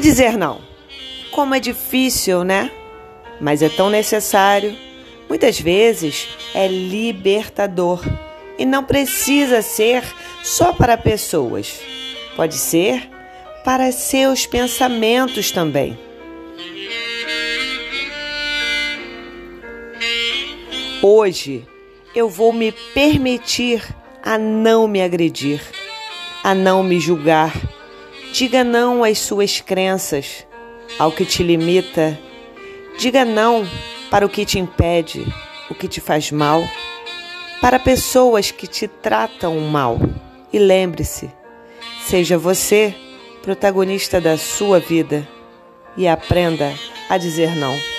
dizer não? Como é difícil, né? Mas é tão necessário. Muitas vezes é libertador e não precisa ser só para pessoas. Pode ser para seus pensamentos também. Hoje eu vou me permitir a não me agredir, a não me julgar. Diga não às suas crenças, ao que te limita. Diga não para o que te impede, o que te faz mal, para pessoas que te tratam mal. E lembre-se, seja você protagonista da sua vida e aprenda a dizer não.